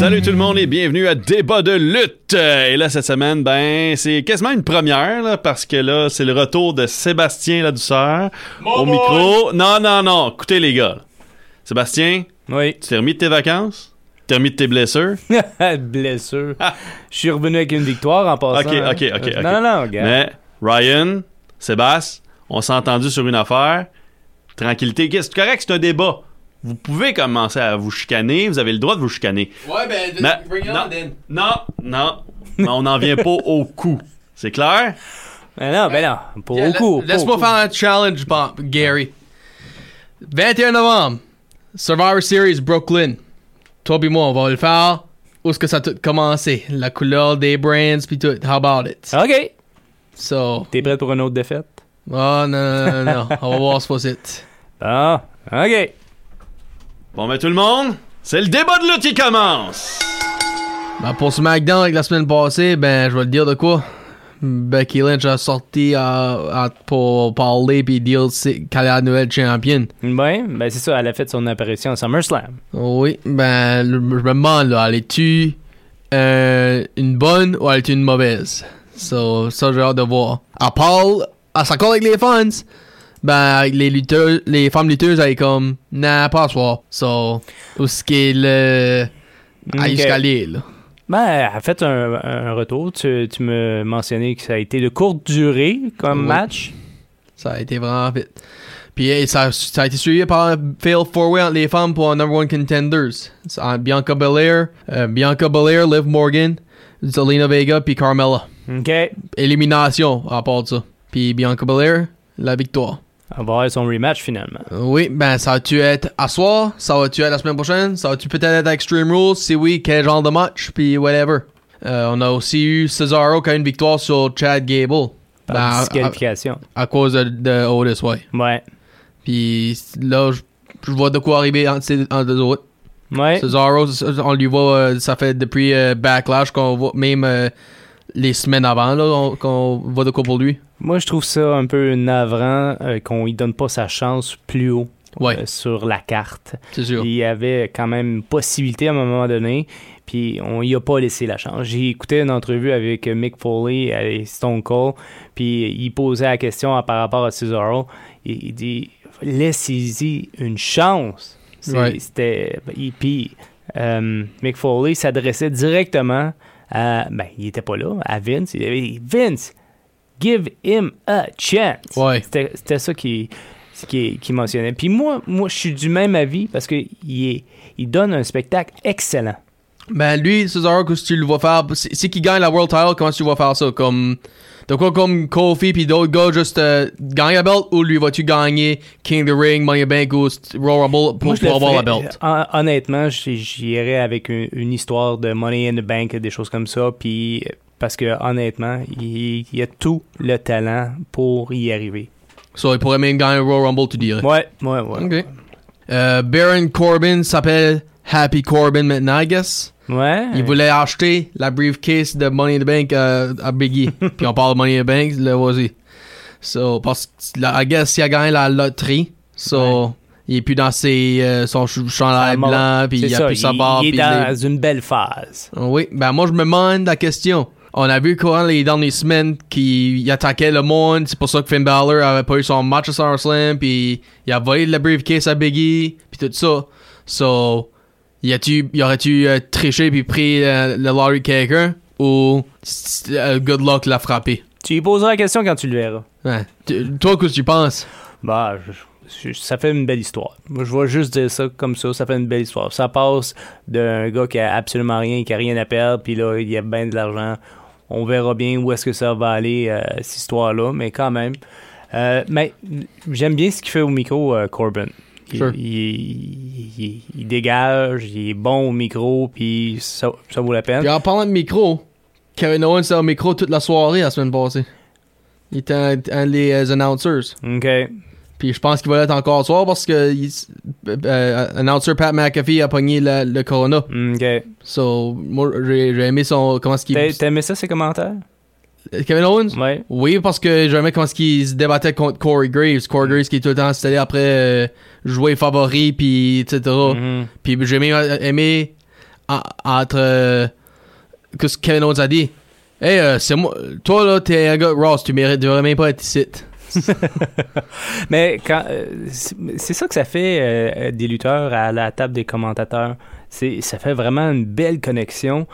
Salut tout le monde et bienvenue à Débat de lutte. Et là cette semaine, ben c'est quasiment une première là, parce que là c'est le retour de Sébastien la douceur au micro. Non non non, écoutez les gars. Sébastien, Oui. tu t'es remis de tes vacances? Tu t'es remis de tes blessures? Blessure. Je suis revenu avec une victoire en passant. Ok, hein. ok, ok, ok. Non, non, non, gars. Mais Ryan, Sébastien, on s'est entendu sur une affaire. Tranquillité, c'est correct, c'est un débat. Vous pouvez commencer à vous chicaner, vous avez le droit de vous chicaner. Ouais, ben, Mais- bring it non, on then. non, non, mais on n'en vient pas au coup. C'est clair? Ben non, ben non. Pas Yeah, au coup. la- Laisse-moi faire un challenge, Bob- Gary. 21 novembre, Survivor Series Brooklyn. Toi pis moi, on va le faire. Où est-ce que ça a tout commencé? La couleur des brands pis tout. How about it? OK. So, T'es prêt pour une autre défaite? oh non, non, non, non. on va voir ce que c'est. Ah, OK. Bon, ben tout le monde, c'est le débat de lutte qui commence! Ben, pour SmackDown avec la semaine passée, ben, je vais le dire de quoi. Becky Lynch a sorti à- pour parler pis dire c'est- qu'elle est la nouvelle championne. Ben, ben c'est ça, elle a fait son apparition à SummerSlam. Oui, ben, je me demande, là, elle est-tu euh, une bonne ou elle est une mauvaise? So, ça, j'ai hâte de voir. Elle parle, elle s'accorde avec les fans. Ben, les lutteurs, les femmes lutteuses, elle est comme, nah, pas à soir. So, où ce qui est le. à Ok. jusqu'à l'île. Ben, elle a fait un, un retour. Tu, tu me mentionnais que ça a été de courte durée comme Oui. match. Ça a été vraiment vite. Puis ça, ça a été suivi par un fail four-way entre les femmes pour un number one contenders. Bianca Belair, euh, Bianca Belair, Liv Morgan, Zelina Vega, puis Carmella. OK. Élimination à part de ça. Puis Bianca Belair, la victoire. On va avoir son rematch finalement. Oui, ben ça va-tu être à soir? Ça va-tu être la semaine prochaine? Ça va-tu peut-être être à Extreme Rules? Si oui, quel genre de match? Puis whatever. Euh, on a aussi eu Cesaro qui a une victoire sur Chad Gable. Par Ben, à- disqualification. à, à cause de, de Otis, ouais. Ouais. Puis là, je, vois de quoi arriver entre ces entre deux autres. Ouais. Cesaro, on lui voit, euh, ça fait depuis euh, Backlash qu'on voit, même euh, les semaines avant, là, on- qu'on voit de quoi pour lui. Moi, je trouve ça un peu navrant euh, qu'on lui donne pas sa chance plus haut Ouais, euh, sur la carte. c'est sûr. Il y avait quand même une possibilité à un moment donné, puis on y a pas laissé la chance. J'ai écouté une entrevue avec Mick Foley et Stone Cold, puis il posait la question par rapport à Cesaro. Il, il dit laissez-y une chance. Ouais. C'était il- puis euh, Mick Foley s'adressait directement à ben il était pas là à Vince. Il avait Vince, give him a chance. Ouais. C'était ça qui qui, qui mentionnait. Puis moi, moi, je suis du même avis parce que il, donne un spectacle excellent. Ben lui, Cesaro, qu'est-ce que tu le vois faire? Si, qui gagne la World Title, comment tu vois faire ça? Comme, de quoi comme Kofi puis d'autres gars juste euh, gagner la belt ou lui vas-tu gagner King of the Ring, Money in the Bank ou Royal Rumble pour, Moi, pour avoir la belt? hon- honnêtement, j'irais avec une, une histoire de Money in the Bank, des choses comme ça. Puis parce que honnêtement, il, il a tout le talent pour y arriver. So, il pourrait même gagner le Royal Rumble, tu dirais. Ouais, ouais, ouais. Ok. Euh, Baron Corbin s'appelle Happy Corbin maintenant, I guess. Ouais. Il voulait acheter la briefcase de Money in the Bank euh, à Biggie. Puis on parle de Money in the Bank, là, vas-y. So, parce que, I guess, il a gagné la loterie. So, il est plus dans ses, euh, son ch- chandail blanc, puis il a ça, plus sa barbe. Il est dans les- une belle phase. Oui, ben moi, je me demande la question. On a vu courant les dernières semaines qu'il attaquait le monde. C'est pour ça que Finn Balor avait pas eu son match à SummerSlam. Puis il a volé la briefcase à Biggie. Puis tout ça. So, y a-tu, y aurait-tu euh, triché puis pris euh, le lottery quelqu'un? Ou euh, good luck l'a frappé? Tu lui poseras la question quand tu le verras. Ouais. Toi, qu'est-ce que tu penses? Bah, je- ça fait une belle histoire. Moi, je vais juste dire ça comme ça, ça fait une belle histoire. Ça passe d'un gars qui a absolument rien, qui a rien à perdre, puis là, il y a bien de l'argent. On verra bien où est-ce que ça va aller, euh, cette histoire-là, mais quand même, Euh, mais j'aime bien ce qu'il fait au micro, euh, Corbin. Il, Sure. il- il- il- il dégage, il est bon au micro, puis ça, ça vaut la peine. Puis en parlant de micro, Kevin Owens était au micro toute la soirée la semaine passée. Il était un, un des announcers. OK. Puis je pense qu'il va l'être encore ce soir parce que il, euh, euh, announcer Pat McAfee a pogné la- le Corona. OK. So, moi, j'ai aimé son. Comment est-ce qu'il. T'as aimé ça, ces commentaires? Kevin Owens? Ouais. Oui, parce que j'aimais comment qu'il se débattait contre Corey Graves. Corey Graves qui est tout le temps installé après euh, jouer favori, puis etc. Mhm. Puis j'ai aimé, aimé en- entre. euh, que ce que Kevin Owens a dit? Hey, euh, c'est moi. Toi, là, t'es un gars Ross, tu mérites, devrais même pas être ici. Mais quand euh, c'est c'est ça que ça fait euh, des lutteurs à la table des commentateurs. C'est ça fait vraiment une belle connexion.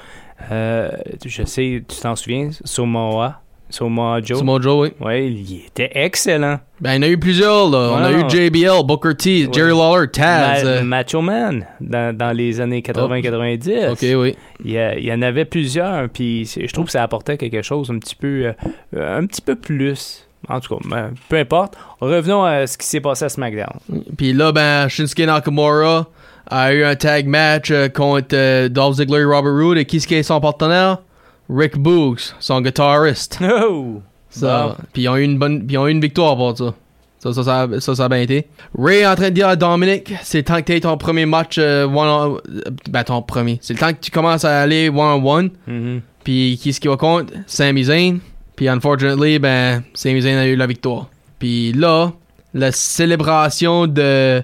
Euh, je sais, tu t'en souviens, Samoa, Samoa Joe? C'est mon Joe, oui. Ouais, il était excellent. Ben, il y en a eu plusieurs, là. On a eu. JBL, Booker T, Jerry Lawler, Taz. Ma- Macho Man dans, dans les années 80-90. ok, oui. Il, y en avait plusieurs, puis je trouve que ça apportait quelque chose un petit peu, euh, un petit peu plus. En tout cas, ben, peu importe. Revenons à ce qui s'est passé à SmackDown. Puis là, ben, Shinsuke Nakamura a eu un tag match euh, contre euh, Dolph Ziggler et Robert Roode. Et qui est son partenaire? Rick Boogs, son guitariste. Oh! Ça, Puis ils ont eu une bonne, puis ils ont eu une victoire pour ça. Ça, ça, ça, a- ça, ça a bien été. Ray est en train de dire à Dominic, c'est le temps que tu aies ton premier match euh, one on, ben ton premier. C'est le temps que tu commences à aller one on one. Mhm. Puis qui est-ce qui va contre? Sami Zayn. Puis unfortunately, ben Sami Zayn a eu la victoire. Puis là, la célébration de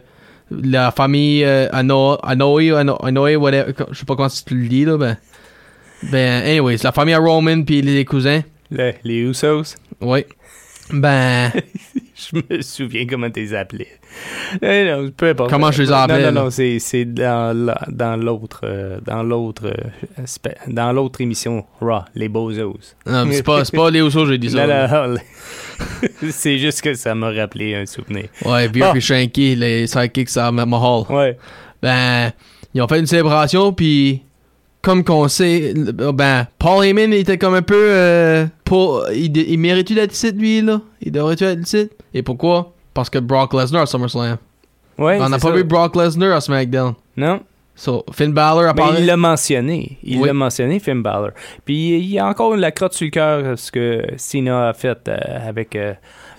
la famille euh, Ano- Anoa'i, Ano- Anoa'i, whatever, je sais pas comment tu le dis là, ben. Ben, anyways, la famille à Roman puis les cousins. Le- les Usos. Oui. Ben, Je me souviens comment tu les appelais. Non, peu importe. Comment je les ai appelés, Non, non, non, c'est, c'est dans, dans l'autre, euh, dans l'autre, euh, dans l'autre émission Raw, les Bozos. non, mais c'est pas, c'est pas les Usos, j'ai dit ça. Non, non, non, c'est juste que ça m'a rappelé un souvenir. Ouais, Beer Ah. puis Shanky, les sidekicks à Mahal. Ouais. Ben, ils ont fait une célébration, puis comme qu'on sait, ben, Paul Heyman était comme un peu euh, pour, il, il mérite d'être ici, lui, là. Il devrait-tu être ici? Et pourquoi? Parce que Brock Lesnar à SummerSlam. Ouais, On n'a pas ça. vu Brock Lesnar à SmackDown. Non. So, Finn Balor Mais apparaît. il l'a mentionné. Il Oui. l'a mentionné, Finn Balor. Puis il y a encore la crotte sur le cœur ce que Cena a fait euh, avec euh,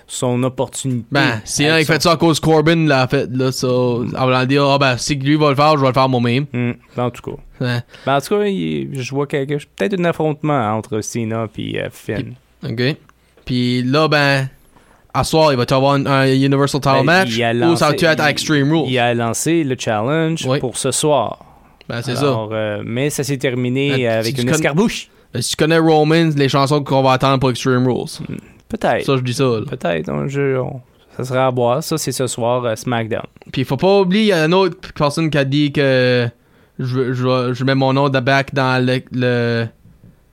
son opportunité. Ben, sinon, Avec il fait ça à cause Corbin l'a fait, là. So, en voulant dire, ah ben, si lui va le faire, je vais le faire moi-même. Hmm, en tout cas. Ouais. Ben, en tout cas, il- je vois quelque peut-être un affrontement entre Cena et Finn. OK. Puis là, ben, à soir, il va y avoir un, un Universal Title Ben, match il a ou ça va lancé- être à Extreme Rules? Il a lancé le challenge Oui. pour ce soir. Ben, c'est Alors, euh, mais ça s'est terminé Ben, avec une escarbouche. ça. Si tu connais Romans, les chansons qu'on va attendre pour Extreme Rules. Peut-être. Ça, je dis ça, là. Peut-être. on- je- on- ça sera à boire. Ça, c'est ce soir, euh, SmackDown. Puis faut pas oublier, il y a une autre personne qui a dit que je, je, je mets mon nom de back dans le, le,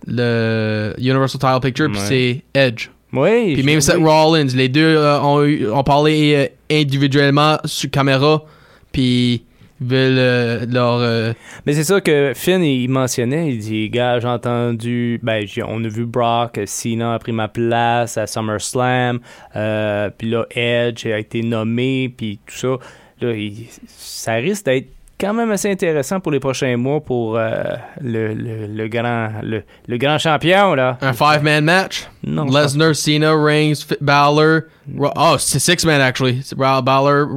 le Universal Title Picture, puis Ouais. c'est Edge. Oui. Puis je- même Seth oui. Rollins, les deux euh, ont, eu- ont parlé euh, individuellement sur caméra, puis veulent euh, leur... euh, Mais c'est ça que Finn, il mentionnait. Il dit, gars, j'ai entendu, ben, on a vu Brock, Cena a pris ma place à SummerSlam, euh, puis là, Edge a été nommé, puis tout ça. Là, il- ça risque d'être quand même assez intéressant pour les prochains mois pour le, le, le grand, le, le grand champion, là. un five-man match? Non, Lesnar, Cena, Reigns, Balor. Oh, c'est six-man, actually. Balor,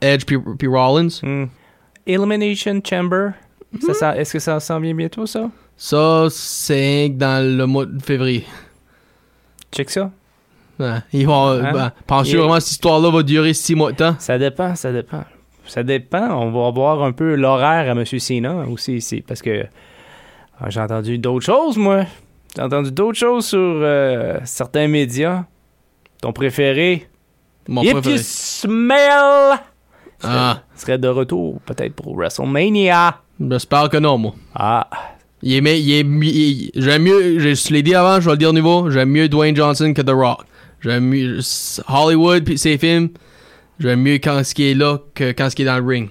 Edge, puis puis Rollins. Hmm. Elimination Chamber. Ça sent- Est-ce que ça s'en vient bientôt, ça? Ça, c'est dans le mois de février. Check ça. Ouais. Ils vont, Hein? ben, Penses-tu Et- vraiment que cette histoire-là va durer six mois de temps? Ça dépend, ça dépend. Ça dépend. On va voir un peu l'horaire à M. Sina aussi ici. Parce que ah, j'ai entendu d'autres choses, moi. J'ai entendu d'autres choses sur euh, certains médias. Ton préféré, Mon If préféré. You Smell, Ah, serait de retour peut-être pour WrestleMania. j'espère que non, moi. Ah, Il est, mais, il est, il- j'aime mieux, je, je l'ai dit avant, je vais le dire au nouveau, j'aime mieux Dwayne Johnson que The Rock. J'aime mieux Hollywood puis ses films, j'aime mieux quand ce qui est là que quand ce qui est dans le ring.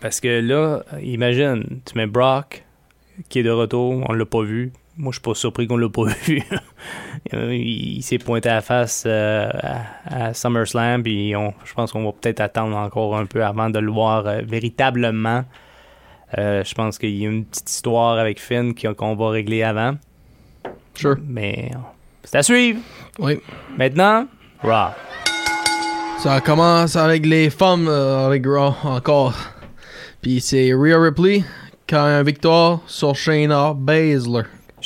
parce que là, imagine, tu mets Brock qui est de retour, on l'a pas vu. Moi, je suis pas surpris qu'on l'a pas vu. Il il s'est pointé à la face euh, à, à SummerSlam, puis on- je pense qu'on va peut-être attendre encore un peu avant de le voir euh, véritablement. Euh, je pense qu'il y a une petite histoire avec Finn qu'on va régler avant, Sure. mais c'est à suivre. Oui. Maintenant, Raw. Ça commence avec les femmes, avec Raw encore. Puis c'est Rhea Ripley qui a une victoire sur Shayna Baszler.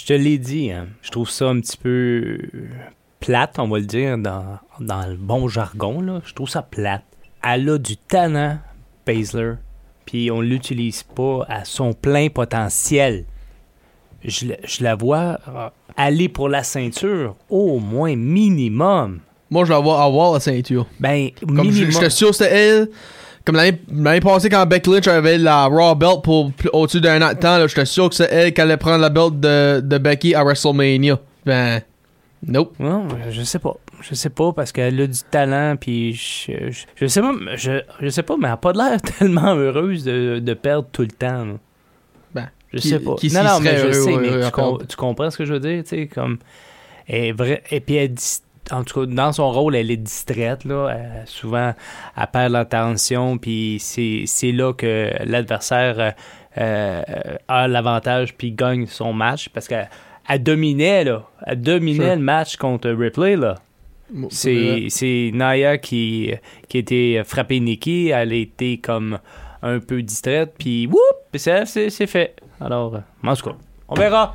Je te l'ai dit, hein, je trouve ça un petit peu plate, on va le dire, dans, dans le bon jargon. Là. Je trouve ça plate. Elle a du talent, Baszler, puis on l'utilise pas à son plein potentiel. Je, la- je la vois euh, aller pour la ceinture, au moins minimum. Moi, je vais avoir, avoir la ceinture. Ben, Comme je- minimum. j'étais sûr c'était elle. Comme l'année passée, quand Becky Lynch avait la Raw belt pour au-dessus d'un an de temps, j'étais sûr que c'est elle qui allait prendre la belt de, de Becky à WrestleMania. Ben, nope. Non, je sais pas. Je sais pas parce qu'elle a du talent puis je, je, je sais pas je, je sais pas mais elle a pas l'air tellement heureuse de, de perdre tout le temps. là. Ben, je qui- sais pas. qui non non mais je heureux, sais mais tu, com- perdre? tu comprends ce que je veux dire, tu sais comme vrai et puis elle dis- en tout cas dans son rôle elle est distraite là, Elle- souvent elle perd l'attention puis c'est là que l'adversaire euh, euh, a l'avantage puis gagne son match parce qu'elle elle dominait là, elle dominait Sure. le match contre Ripley là. C'est, c'est Naya qui, qui a été frappée Nikki. Elle a été comme un peu distraite. Puis, whoop! c'est, fait. Alors, euh, en tout cas, on verra.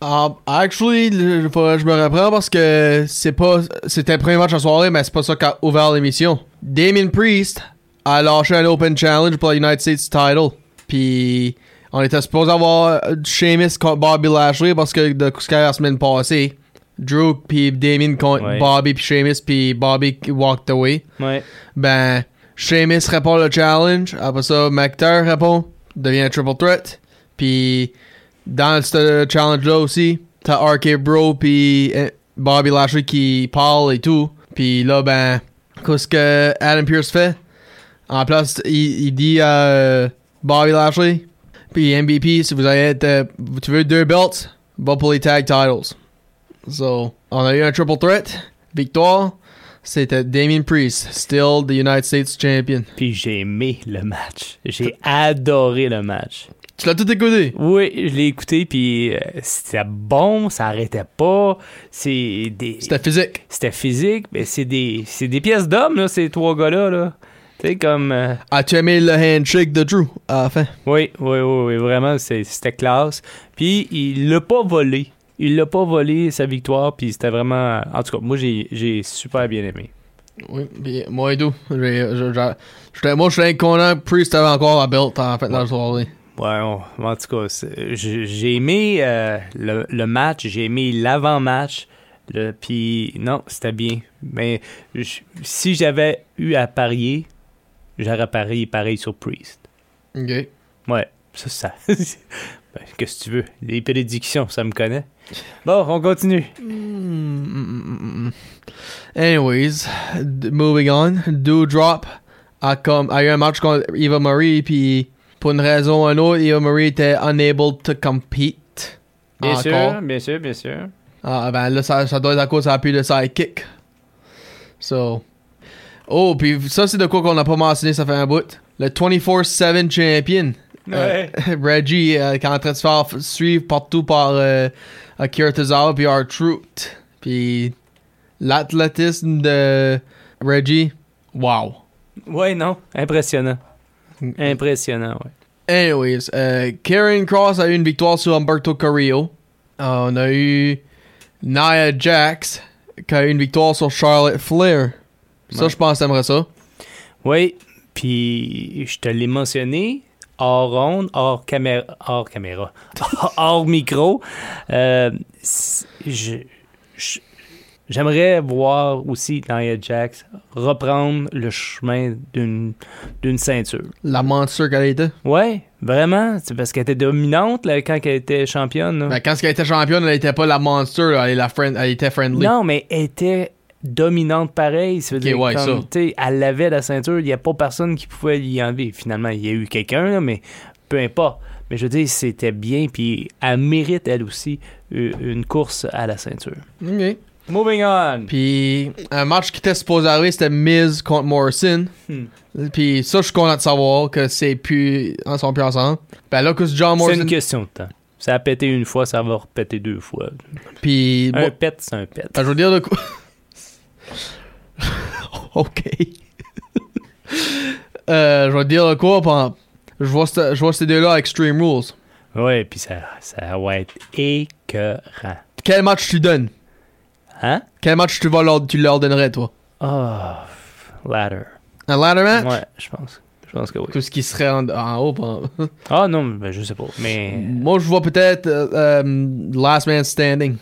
Um, actually, que je me reprends parce que c'est pas. C'était le premier match la soirée, mais c'est pas ça qui a ouvert l'émission. Damien Priest a lâché un Open Challenge pour la United States title. Puis, on était supposé avoir euh, Sheamus contre Bobby Lashley parce que de ce qu'il y a la semaine passée. Drew puis Damien contre Ouais. Bobby puis Sheamus puis Bobby walked away. Ouais. Ben, Sheamus répond le challenge. Après ça, McIntyre répond. Devient un triple threat. Puis, dans ce challenge-là aussi, t'as RK Bro puis euh, Bobby Lashley qui parle et tout. Puis là, ben, qu'est-ce que Adam Pierce fait? En place, il, dit à euh, Bobby Lashley, puis MVP, si vous avez tu veux deux belts, va tag titles. So, on a eu un triple threat. Victoire, c'était Damien Priest, still the United States champion. Puis j'ai aimé le match. J'ai adoré le match. Tu l'as tout écouté? Oui, je l'ai écouté, puis euh, c'était bon, ça arrêtait pas. C'est des... C'était physique. C'était physique, mais c'est des, c'est des pièces d'hommes, là, ces trois gars-là. Là. Tu sais, comme... euh, As-tu aimé le handshake de Drew à la fin? Oui, oui, oui, oui, vraiment, c'était classe. Puis il l'a pas volé. Il l'a pas volé sa victoire, puis c'était vraiment. En tout cas, moi j'ai j'ai super bien aimé. Oui, puis moi et tout. Moi, je suis content que Priest avait encore la belt en fait dans la soirée. Ouais, on- en tout cas, j'ai aimé euh, le, le match, j'ai aimé l'avant-match. Puis non, c'était bien. Mais je- si j'avais eu à parier, j'aurais parié pareil sur Priest. Ok. Ouais, ça, ça. ben, Qu'est-ce que tu veux? Les prédictions, ça me connaît. Bon, on continue. Mm, Anyways, d- moving on. Doudrop a, comme, a eu un match contre Eva Marie, puis pour une raison ou une autre, Eva Marie était unable to compete. Bien Encore. sûr, bien sûr, bien sûr. Ah, ben là, ça, ça doit être à cause de l'appui de sidekick. So. Oh, puis ça, c'est de quoi qu'on n'a pas mentionné, ça fait un bout. Le 24-7 champion. Ouais. Euh, Reggie, euh, qui est en train de se faire suivre partout par euh, Akira Tozawa puis R-Truth. Puis l'athlétisme de Reggie, wow. Ouais, non, impressionnant. Impressionnant, ouais. Anyways, euh, Karen Cross a eu une victoire sur Humberto Carrillo. Euh, on a eu Nia Jax qui a eu une victoire sur Charlotte Flair. Ça, Ouais. je pense que t'aimerais ça. Oui, puis je te l'ai mentionné, hors ronde, hors caméra, hors caméra, hors micro. Euh, je- J'aimerais voir aussi Nia Jax reprendre le chemin d'une ceinture. La monster qu'elle était. Ouais, vraiment, c'est parce qu'elle était dominante là, quand elle était championne. là. Ben, quand elle était championne, elle était pas la monster, là, elle, est la friend, elle était friendly. Non, mais elle était dominante pareil. Ça veut dire ouais, comme, ça. elle avait la ceinture, il n'y a pas personne qui pouvait y enlever. Finalement, il y a eu quelqu'un, mais peu importe. Mais je veux dire, c'était bien, puis elle mérite, elle aussi, une course à la ceinture. Ok. Moving on. Puis un match qui était supposé arriver, c'était Miz contre Morrison. Hmm. Puis ça, je suis content de savoir que c'est plus, ils sont plus ensemble. Ben là, que c'est John C'est Morrison. une question de temps. Ça a pété une fois, ça va repéter deux fois. Puis Un bon, pet, c'est un pet. ben, je veux dire de quoi. ok. euh, je vais te dire de quoi. pendant- Je vois, ce- je vois ces deux-là à Extreme Rules. Ouais, puis ça, ça va être écœurant. Quel match tu donnes? Hein? Quel match tu, vas leur, tu leur donnerais, toi? Ah, ladder. Un ladder match? Ouais, je pense. Je pense que oui. Tout ce qui serait en, en haut. Ah non, ben, je sais pas. Mais Moi, je vois peut-être euh, euh, Last Man Standing.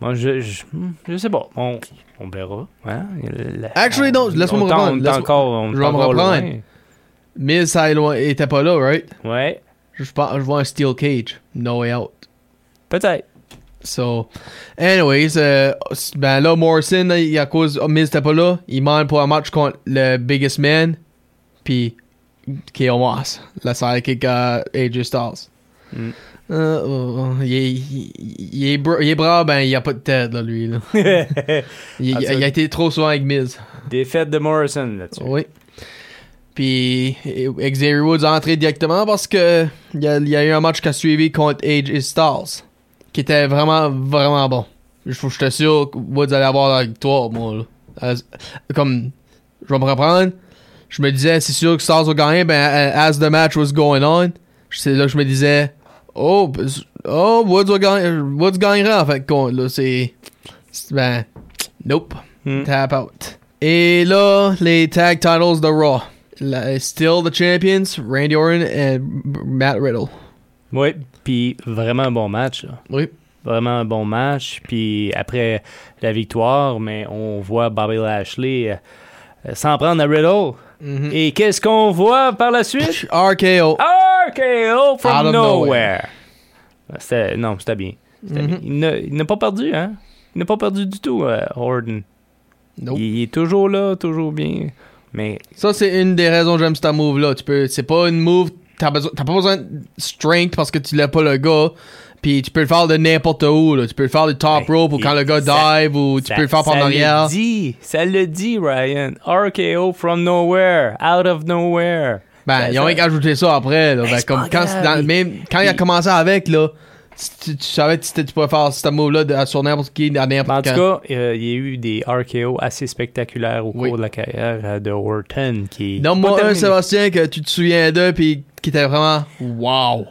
moi, je, je, je sais pas. On, on verra. Hein? La- Actually, non, laisse-moi me reprendre. Laisse-moi- encore, on je vais me reprendre. Miz, ça était pas là, right? Ouais, je, je vois un Steel Cage. No way out. peut-être. So, anyways, euh, ben là, Morrison, il- à cause oh, Miz était pas là, il demande pour un match contre le Biggest Man, puis KO Moss, la sidekick à AJ Styles. Mm. Euh, euh, il, est, il, est bra- il est brave, ben il a pas de tête, là, lui. Là. Il, a été trop souvent avec Miz. Défaite de Morrison là-dessus. Oui. Puis Xavier Woods est entré directement parce que il y a, il y a eu un match qui a suivi contre AJ Styles qui était vraiment, vraiment bon. Je je sûr que Woods allait avoir la victoire, moi. Là. Comme, je vais me reprendre. Je me disais, c'est sûr que Styles va gagner, ben, as the match was going on, c'est là que je me disais, oh, oh Woods, va gagner, Woods gagnera en fait, compte, là, c'est, ben, nope. Hmm. Tap out. Et là, les tag titles de Raw. La- still the champions, Randy Orton et Matt Riddle. Oui, puis vraiment un bon match. là. Oui. Vraiment un bon match. Puis après la victoire, mais on voit Bobby Lashley euh, s'en prendre à Riddle. Mhm. Et qu'est-ce qu'on voit par la suite? RKO. RKO from Out nowhere. C'était- non, c'était bien. Mhm. bien. Il n'a- pas perdu, hein? Il n'a pas perdu du tout, euh. Nope. Il, il est toujours là, toujours bien. Mais Ça, c'est une des raisons que j'aime ce move-là. Tu peux, c'est pas une move, t'as besoin, t'as pas besoin de strength parce que tu l'as pas le gars. Puis tu peux le faire de n'importe où, là. Tu peux le faire du top Ben, rope ou quand le gars ça- dive ou tu ça- peux le faire par ça en arrière. le dit, ça le dit, Ryan. RKO from nowhere, out of nowhere. Ben, Ça- ils ont ça- rien qu'ajouté ça après, là. Ben, Ben, comme quand, dans- même quand il a commencé avec, là, tu, tu savais que tu tu pouvais faire ce move-là sur n'importe qui, à Mais en n'importe tout cas, euh, il y a eu des RKO assez spectaculaires au Oui. cours de la carrière euh, de Orton qui. Donne-moi un. Sébastien, que tu te souviens d'eux, puis qui était vraiment wow.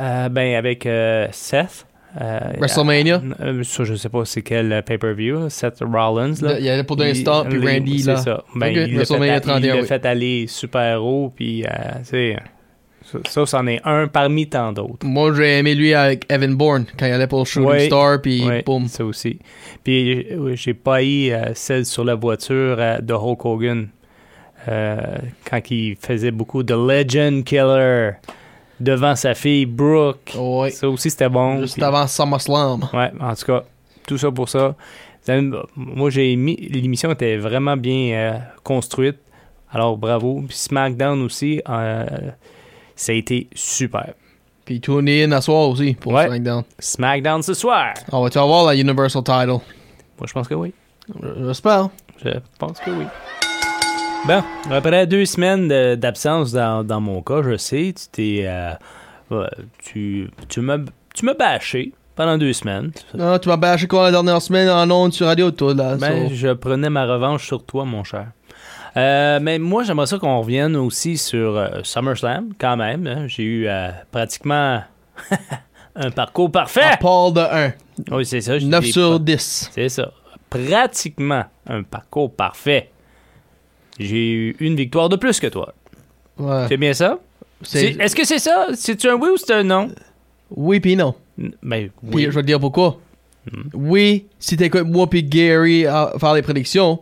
Euh, ben, avec euh, Seth. euh, WrestleMania? ça, je sais pas c'est quel pay-per-view. Seth Rollins. Là. Il y allait pour donner un stop, puis Randy, c'est ça. Ben, il WrestleMania fait, à- il 31, l'a oui. fait aller super haut, puis sais, ça, c'en est un parmi tant d'autres. Moi, j'ai aimé lui avec Evan Bourne, quand il allait pour Shooting Ouais. Star, puis boum. ça aussi. Puis j'ai pas eu celle sur la voiture de Hulk Hogan quand il faisait beaucoup de Legend Killer devant sa fille Brooke. Ça aussi c'était bon. Juste Puis- avant SummerSlam. Ouais, en tout cas, tout ça pour ça. Moi, j'ai aimé. L'émission était vraiment bien euh, construite. Alors, bravo. Puis SmackDown aussi, euh, ça a été super. Puis tourné in à soir aussi, pour Ouais. SmackDown. SmackDown ce soir. On va-tu avoir la Universal Title? Moi, je pense que oui. J'espère. Je pense que oui. Bon, après deux semaines d'absence dans, dans mon cas, je sais, tu t'es. euh, tu tu m'as tu m'as bâché pendant deux semaines. Non, tu m'as bâché quoi la dernière semaine en ondes sur radio, toi, là. Ben, je prenais ma revanche sur toi, mon cher. Euh, mais moi, j'aimerais ça qu'on revienne aussi sur euh, SummerSlam, quand même. hein. J'ai eu euh, pratiquement un parcours parfait. À part de 1. Oui, c'est ça. j'ai 9 dit- sur 10. C'est ça. Pratiquement un parcours parfait. J'ai eu une victoire de plus que toi. Ouais. C'est bien ça? C'est- C'est- Est-ce que c'est ça? C'est-tu un oui ou c'est un non? Oui, puis non. Ben, Puis oui. je vais te dire pourquoi. Hmm. Oui, si t'écoutes moi puis Gary à faire les prédictions,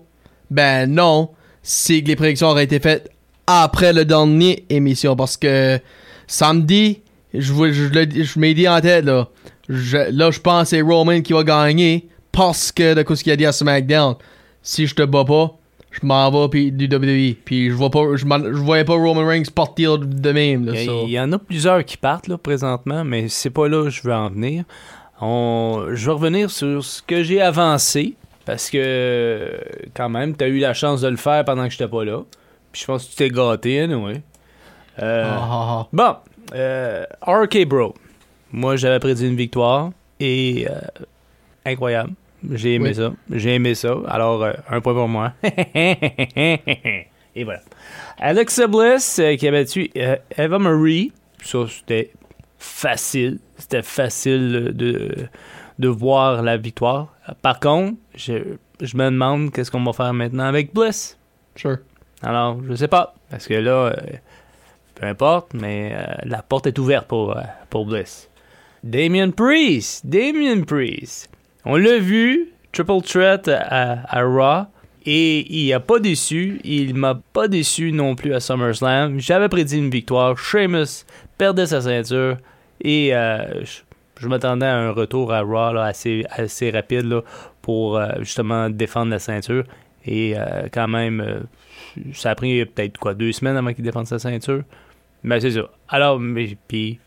ben non, c'est que les prédictions auraient été faites après le dernier émission parce que samedi, je, vous- je, le- je m'ai dit en tête là, je, là je pense que c'est Roman qui va gagner parce que de quoi ce qu'il a dit à SmackDown. Si je te bats pas, je m'en vais puis du WWE. Puis je vois pas, je, voyais pas Roman Reigns partir de même. Là, Il y, a- so. il y en a plusieurs qui partent là, présentement, mais c'est pas là que je veux en venir. On, je vais revenir sur ce que j'ai avancé, parce que quand même, tu as eu la chance de le faire pendant que j'étais pas là. Puis je pense que tu t'es gâté, anyway. Euh, Ah, ah, ah. Bon, euh, RK Bro. Moi, j'avais prédit une victoire et euh, incroyable. J'ai aimé Oui. ça. J'ai aimé ça. Alors, euh, un point pour moi. et voilà. Alexa Bliss euh, qui a battu euh, Eva Marie. Ça, c'était facile. C'était facile de, de voir la victoire. Par contre, je, je me demande qu'est-ce qu'on va faire maintenant avec Bliss. Sure. Alors, je sais pas. Parce que là, peu importe, mais la porte est ouverte pour, pour Bliss. Damien Priest. Damien Priest. On l'a vu, triple threat à, Raw. Et il a pas déçu. Il m'a pas déçu non plus à SummerSlam. J'avais prédit une victoire. Sheamus perdait sa ceinture. Et euh, je, m'attendais à un retour à Raw assez, assez rapide là, pour euh, justement défendre la ceinture. Et euh, quand même, ça a pris peut-être quoi, deux semaines avant qu'il défende sa ceinture? Mais c'est ça. Alors, puis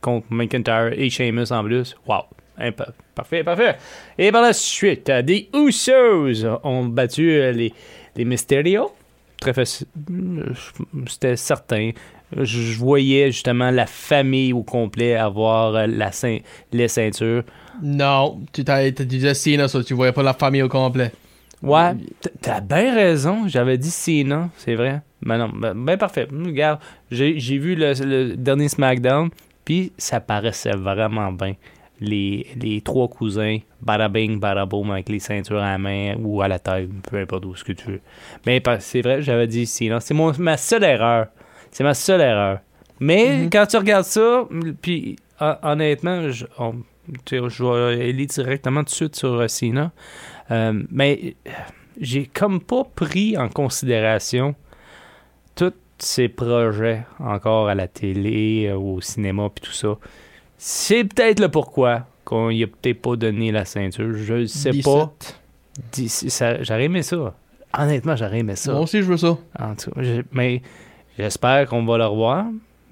contre McIntyre et Sheamus en plus, wow. Pa- Parfait, parfait. Et par la suite, euh, des Usos ont battu euh, les, les Mysterio. Très facile. C'était certain. Je, voyais justement la famille au complet avoir euh, la ceint- les ceintures. Non, tu t'as, disais Cena, ça, tu voyais pas la famille au complet. Ouais, t'as bien raison. J'avais dit Cena, c'est vrai. Ben non, ben, ben parfait. Regarde, j'ai j'ai vu le, le dernier SmackDown, puis ça paraissait vraiment bien. Les, les trois cousins, bada bing, bada boom, avec les ceintures à la main ou à la tête, peu importe où ce que tu veux. Mais c'est vrai, j'avais dit Cena. C'est ma seule erreur. C'est ma seule erreur. Mais quand tu regardes ça, puis hon- honnêtement, je, on- je vais aller directement tout de suite sur Cena. Euh, mais euh, j'ai comme pas pris en considération tous ces projets encore à la télé, euh, au cinéma puis tout ça. C'est peut-être le pourquoi qu'on y a peut-être pas donné la ceinture. Je ne sais 17. pas. J'aurais aimé ça. Honnêtement, j'aurais aimé ça. Moi aussi, je veux ça. En tout cas, mais j'espère qu'on va le revoir.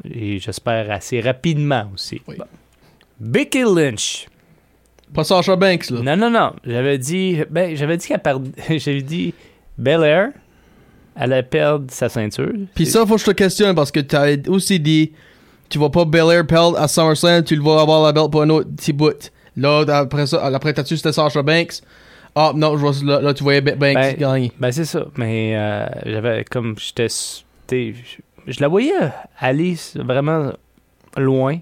Et j'espère assez rapidement aussi. Oui. Bon. Becky Lynch. Pas Sasha Banks, là. Non, non, non. J'avais dit. Ben, j'avais dit qu'elle perd. J'avais dit Belair. Elle allait perdre sa ceinture. Puis ça, faut que je te questionne parce que t'as aussi dit, tu vas pas Belair perdre à SummerSlam, tu le vas avoir la belt pour un autre petit bout. Là, après ça, après t'as-tu c'était Sasha Banks? Ah, non, je vois, là, là, tu voyais Ba- Banks Ben, gagner. Ben, c'est ça. Mais euh, j'avais comme. J'étais. Je la voyais aller vraiment loin.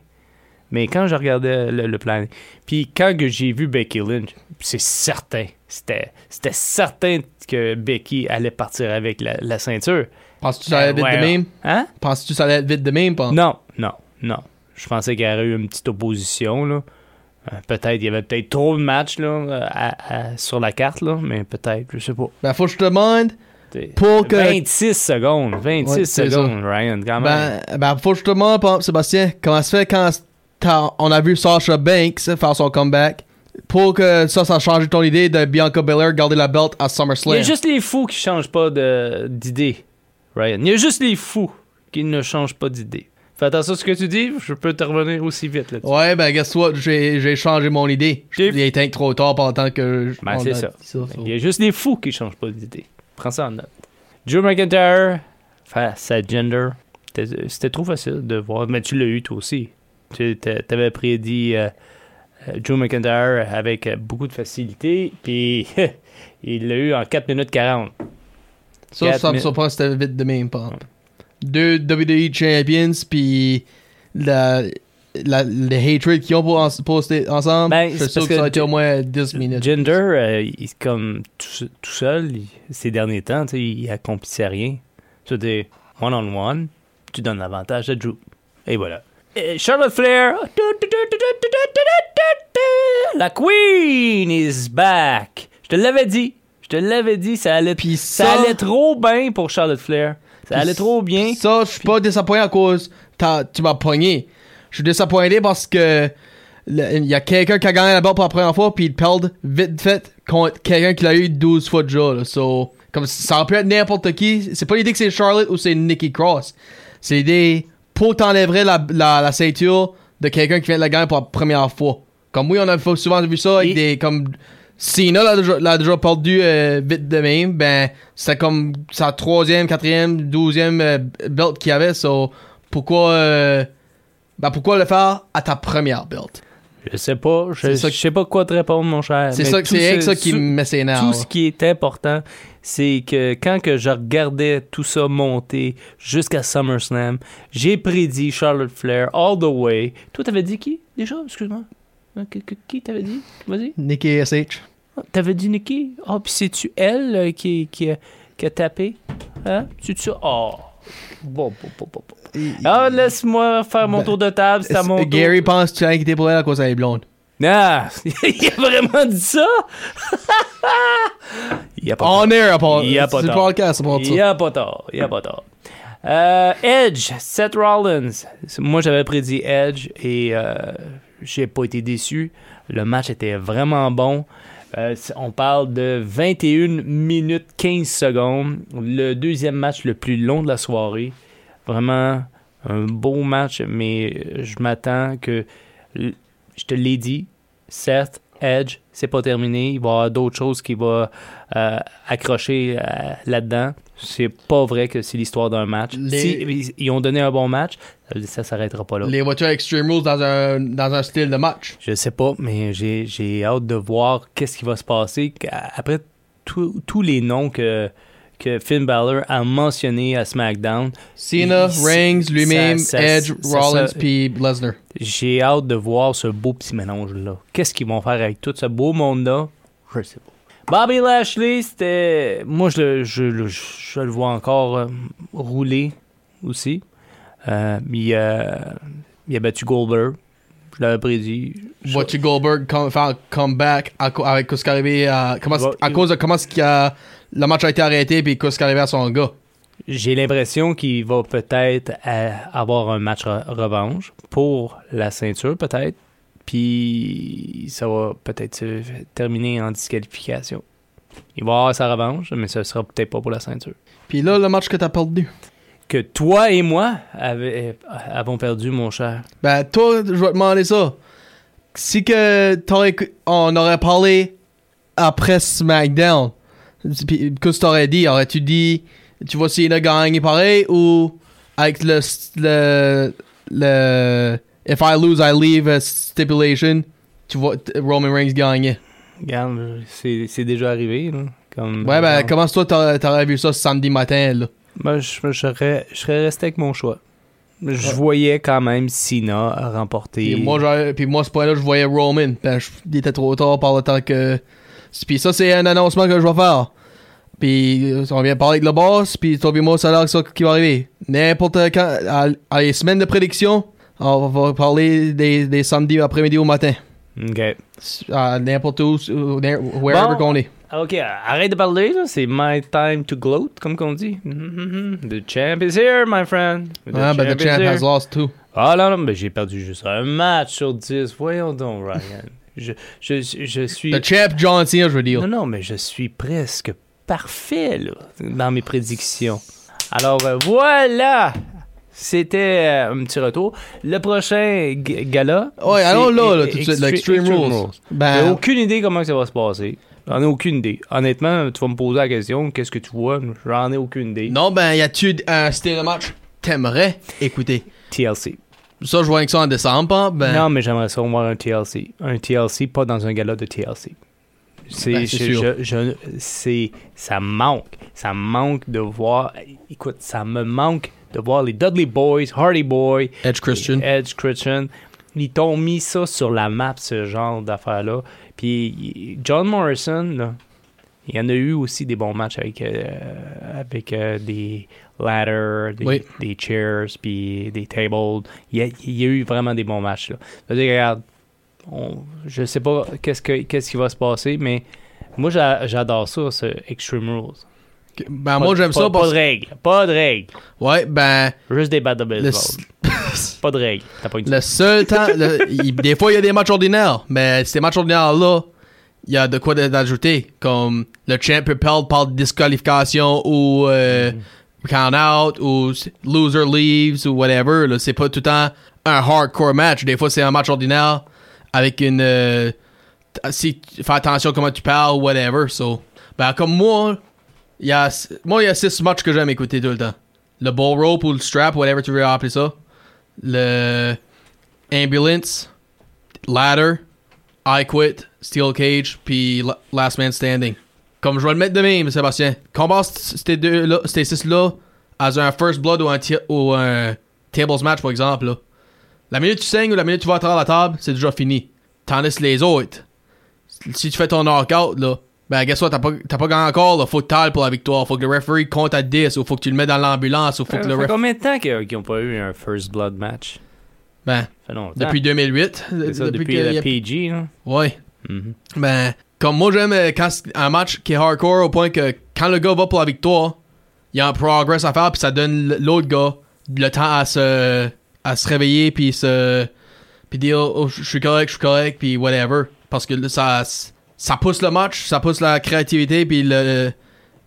Mais quand je regardais le, le plan. Puis quand j'ai vu Becky Lynch, c'est certain. C'était c'était certain que Becky allait partir avec la, la ceinture. Penses-tu que ça allait être vite de même? Hein? Penses-tu que ça allait être vite de même? Non, non. Je pensais qu'il y aurait eu une petite opposition, là. Euh, peut-être, il y avait peut-être trop de matchs, là, à- à- sur la carte, là, mais peut-être, je sais pas. Ben, faut que je te demande, Pour que- 26 secondes, 26 Ouais, c'est secondes, Ryan, quand même. ben, ben, faut que je te demande, Sébastien, comment ça fait quand on a vu Sasha Banks faire son comeback, pour que ça, ça a changé ton idée de Bianca Belair garder la belt à il y SummerSlam? a juste les fous qui changent pas d'idée, Ryan. Il y a juste les fous qui ne changent pas d'idée. Fais attention à ce que tu dis, je peux te revenir aussi vite là-dessus. Ouais, ben, guess what? J'ai j'ai changé mon idée. J'ai- Il était trop tard pendant que. je- Ben, c'est ça. Il y a juste les fous qui changent pas d'idée. Prends ça en note. Drew McIntyre face à Gender. C'était trop facile de voir, mais tu l'as eu toi aussi. Tu t'avais prédit euh, euh, Drew McIntyre avec euh, beaucoup de facilité, puis il l'a eu en 4 minutes 40. Ça, ça me surprend que c'était vite de même, par. Deux WWE Champions, puis la, la, le hatred qu'ils ont pour en- posté ensemble, Ben, je c'est suis sûr parce que ça a que été au moins 10 minutes. Gender, euh, il est comme tout, tout seul, il- ces derniers temps, il accomplissait rien. Dis one-on-one, tu donnes l'avantage à Drew. Et voilà. Et Charlotte Flair, la Queen is back. Je te l'avais dit. Je te l'avais dit, ça allait, ça- allait trop bien pour Charlotte Flair. Ça allait trop bien. Ça, je suis pas désappointé à cause tu m'as pogné. Je suis désappointé parce que il y a quelqu'un qui a gagné la balle pour la première fois, puis il perd vite fait contre quelqu'un qui l'a eu 12 fois déjà. Là. So, comme ça aurait pu être n'importe qui. C'est pas l'idée que c'est Charlotte ou c'est Nikki Cross. C'est l'idée pour t'enlèverais la, la, la ceinture de quelqu'un qui vient de la gagner pour la première fois. Comme oui, on a souvent vu ça avec Et- des comme Cena l'a déjà, l'a déjà perdu euh, vite de même. Ben c'était comme sa troisième, quatrième, douzième euh, belt qu'il avait. So, pourquoi euh, ben pourquoi le faire à ta première belt? Je sais pas. Je, ça que- je sais pas quoi te répondre, mon cher. C'est ça, c'est ce- ça qui me. Tout ce qui est important, c'est que quand que je regardais tout ça monter jusqu'à SummerSlam, j'ai prédit Charlotte Flair all the way. Toi, t'avais dit qui déjà? Excuse-moi. Euh, Qui, t'avais dit? Vas-y. Nikki SH. T'avais dit Nikki? Ah, puis c'est-tu elle euh, qui, qui, a- qui a tapé? Hein? C'est-tu Oh. Bon, bon, bon, bon, bon. Ah, laisse-moi faire mon Ben, tour de table, c'est à mon tour. Gary pense que tu as inquiété pour elle à cause elle est blonde? Ah, il a vraiment dit ça? il a pas On air à part. Il y a pas C'est le tort. podcast, à Il a pas tort. Il y a pas tort. Euh, Edge, Seth Rollins. Moi, j'avais prédit Edge et euh, j'ai pas été déçu. Le match était vraiment bon. Euh, on parle de 21 minutes 15 secondes. Le deuxième match le plus long de la soirée. Vraiment un beau match, mais je m'attends que. Je te l'ai dit, Seth, Edge, c'est pas terminé. Il va y avoir d'autres choses qui vont euh, accrocher euh, là-dedans. C'est pas vrai que c'est l'histoire d'un match. Les- Si ils- ils ont donné un bon match, ça s'arrêtera pas là. Les voitures Extreme Rules dans un, dans un style de match. Je sais pas, mais j'ai hâte de voir qu'est-ce qui va se passer après tous tous les noms que, que Finn Balor a mentionnés à SmackDown. Cena, Reigns, lui-même, Edge, Rollins, puis Lesnar. J'ai hâte de voir ce beau petit mélange-là. Qu'est-ce qu'ils vont faire avec tout ce beau monde-là? Je sais pas. Bobby Lashley, c'était. Moi, je, le- je, le- je le vois encore euh, rouler aussi. Euh, il, a, il a battu Goldberg. Je l'avais prédit. Vois-tu Goldberg com- faire un comeback à avec ce qui à, à cause de comment ce qui a, le match a été arrêté puis ce qui est arrivé à son gars? J'ai l'impression qu'il va peut-être euh, avoir un match re- revanche pour la ceinture, peut-être. Puis ça va peut-être se terminer en disqualification. Il va avoir sa revanche, mais ce sera peut-être pas pour la ceinture. Puis là, le match que t'as perdu? Que toi et moi avait- avons perdu, mon cher. Ben, toi, je vais te demander ça. Si que on aurait parlé après SmackDown, puis qu'est-ce que t'aurais dit? Aurais-tu dit, tu vois Cena gagner pareil ou avec le, le, le If I lose, I leave a stipulation, tu vois Roman Reigns gagner? Regarde, c'est déjà arrivé. Là, comme, Ouais, ben, comment toi t'aurais, vu ça samedi matin, là? Moi, je, je serais, je serais resté avec mon choix. Je voyais quand même Sina remporter. Puis moi, puis moi, ce point-là, je voyais Roman. Ben, je- il était trop tard par le temps que. Puis ça, c'est un annoncement que je vais faire. Puis euh, on vient parler avec le boss, puis toi, puis moi, ça a l'air que ça qui va arriver. N'importe quand, à, à les semaines de prédiction, on va parler des, des samedis après-midi au matin. OK. À n'importe où, ou wherever Bon. qu'on est. OK, arrête de parler, là. C'est my time to gloat, comme qu'on dit. The champ is here, my friend. The Ah, ben, the is champ has lost too. Ah non, non, mais j'ai perdu juste un match sur 10. Voyons donc, Ryan. Je, je, je suis... The champ John Cena, je veux dire. Non, non, mais je suis presque parfait, là, dans mes prédictions. Alors, euh, voilà! C'était euh, un petit retour. Le prochain gala... Ouais, allons là, là, e- tout de suite, Extre- l'Extreme Rules. J'ai Ben, aucune idée comment ça va se passer. J'en ai aucune idée. Honnêtement, tu vas me poser la question, qu'est-ce que tu vois? J'en ai aucune idée. non, ben, y a-tu un style de match t'aimerais écouter? TLC. Ça, je vois que ça en décembre, hein, ben. Non, mais j'aimerais ça voir un TLC. Un TLC, pas dans un gala de TLC. C'est, Ben, c'est je- sûr. je- je- c'est, ça manque. Ça manque de voir. Écoute, ça me manque de voir les Dudley Boys, Hardy Boy, Edge Christian. Edge Christian. Ils t'ont mis ça sur la map, ce genre d'affaires-là. Puis John Morrison, là, il y en a eu aussi des bons matchs avec, euh, avec euh, des ladders, des, Oui. des chairs, puis des tables. Il y, a, il y a eu vraiment des bons matchs. Là. C'est-à-dire, regarde, on- je sais pas qu'est-ce, que, qu'est-ce qui va se passer, mais moi, j'a- j'adore ça, ce Extreme Rules. Ben, Pas moi, de- j'aime ça Pas parce de règles. Pas de règles. Ouais, ben, Juste des battes de le. Pas de règles. T'as pas une le seul temps. le- il- des fois, il y a des matchs ordinaires, mais ces matchs ordinaires-là, il y a de quoi d'ajouter. Comme le champ peut perdre par disqualification ou euh, count out ou loser leaves ou whatever. là. C'est pas tout le temps un hardcore match. Des fois, c'est un match ordinaire avec une. euh, si tu fais attention comment tu parles ou whatever. So, ben, comme moi, il y a, moi, il y a six matchs que j'aime écouter tout le temps. Le ball rope ou le strap, whatever tu veux appeler ça. Le ambulance, ladder, I quit, steel cage, puis la- last man standing. Comme je vais le mettre de même, Sébastien. Combat ces deux-là, ces six-là, à un first blood ou un, ti- ou un tables match, par exemple, là. La minute tu saignes ou la minute tu vas à travers la table, c'est déjà fini. Tandis que les autres, si tu fais ton knockout, là, ben, guess what, t'as pas, t'as pas gagné encore, là. Faut que t'ailles pour la victoire. Faut que le referee compte à 10, ou faut que tu le mets dans l'ambulance, ou faut Ça que le referee. combien de temps qu'ils qu'ils ont pas eu un First Blood match? Ben, Ça fait longtemps. depuis 2008. C'est ça, depuis, que le y a- PG, là. Mhm. Ben, comme moi j'aime euh, un match qui est hardcore au point que quand le gars va pour la victoire, il y a un progress à faire puis ça donne l'autre gars le temps à se à se réveiller puis se puis dire oh, je suis correct, je suis correct puis whatever parce que ça ça pousse le match, ça pousse la créativité puis le,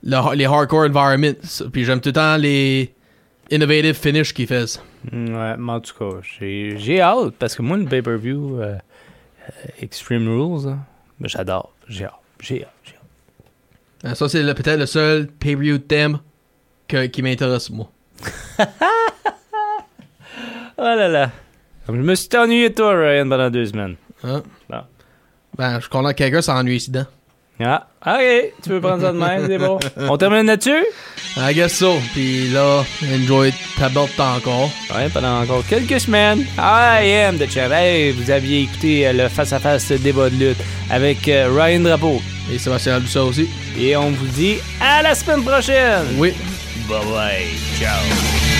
le- les hardcore environments. Puis j'aime tout le temps les innovative finish qu'ils font. Mm, Ouais, mais en tout j'ai hâte parce que moi, le pay-per-view euh, Extreme Rules, là, ben, j'adore. J'ai hâte. J'ai hâte. J'ai hâte. Euh, Ça c'est le- peut-être le seul pay-per-view thème que- qui m'intéresse moi. Oh là là. Je me suis ennuyé toi, Ryan, pendant deux semaines. Hein? Ben, je suis content que quelqu'un s'ennuie ici dedans. Ah, ok. Tu veux prendre ça de même, c'est bon. On termine là-dessus? I guess so. Puis là, enjoy ta belle temps encore. Ouais, pendant encore quelques semaines. I am the champ. Hey, vous aviez écouté euh, le face-à-face débat de lutte avec euh, Ryan Drapeau. Et Sébastien Alussa aussi. Et on vous dit à la semaine prochaine. Oui. Bye bye. Ciao.